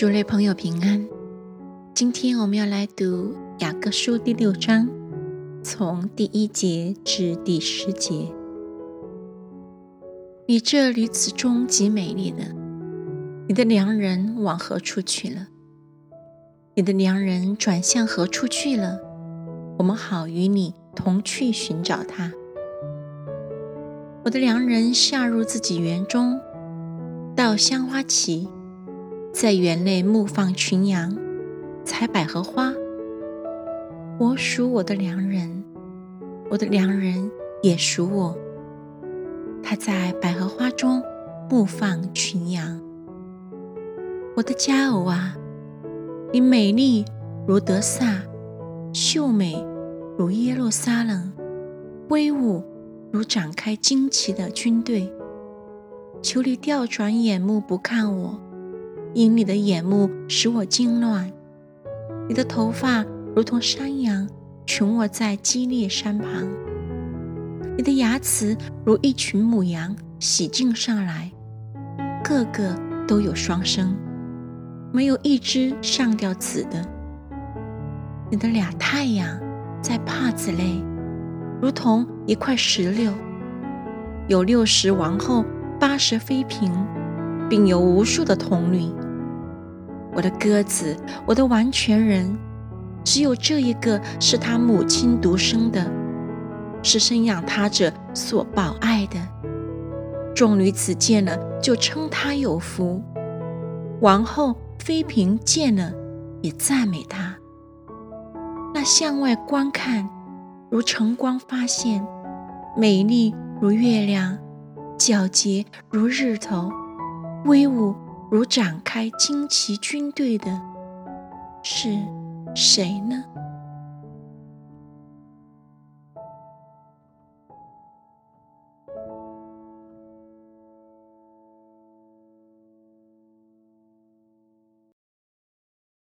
诸位朋友平安，今天我们要来读雅各书第六章，从第一节至第十节。你这女子中极美丽的，你的良人往何处去了？你的良人转向何处去了？我们好与你同去寻找他。我的良人下入自己园中，到香花旗。在园内牧放群羊，采百合花。我属我的良人，我的良人也属我。他在百合花中牧放群羊。我的佳偶啊，你美丽如德萨，秀美如耶路撒冷，威武如展开旌旗的军队。求你调转眼目不看我。因你的眼目使我惊乱，你的头发如同山羊群卧在激烈山旁，你的牙齿如一群母羊洗净上来，个个都有双生，没有一只上吊死的。你的俩太阳在帕子内，如同一块石榴，有六十王后，八十妃嫔。并有无数的童女。我的鸽子，我的完全人，只有这一个是他母亲独生的，是生养他者所保爱的。众女子见了，就称他有福；王后、妃嫔见了，也赞美他。那向外观看，如晨光发现，美丽如月亮，皎洁如日头。威武如展开旌旗军队的是谁呢？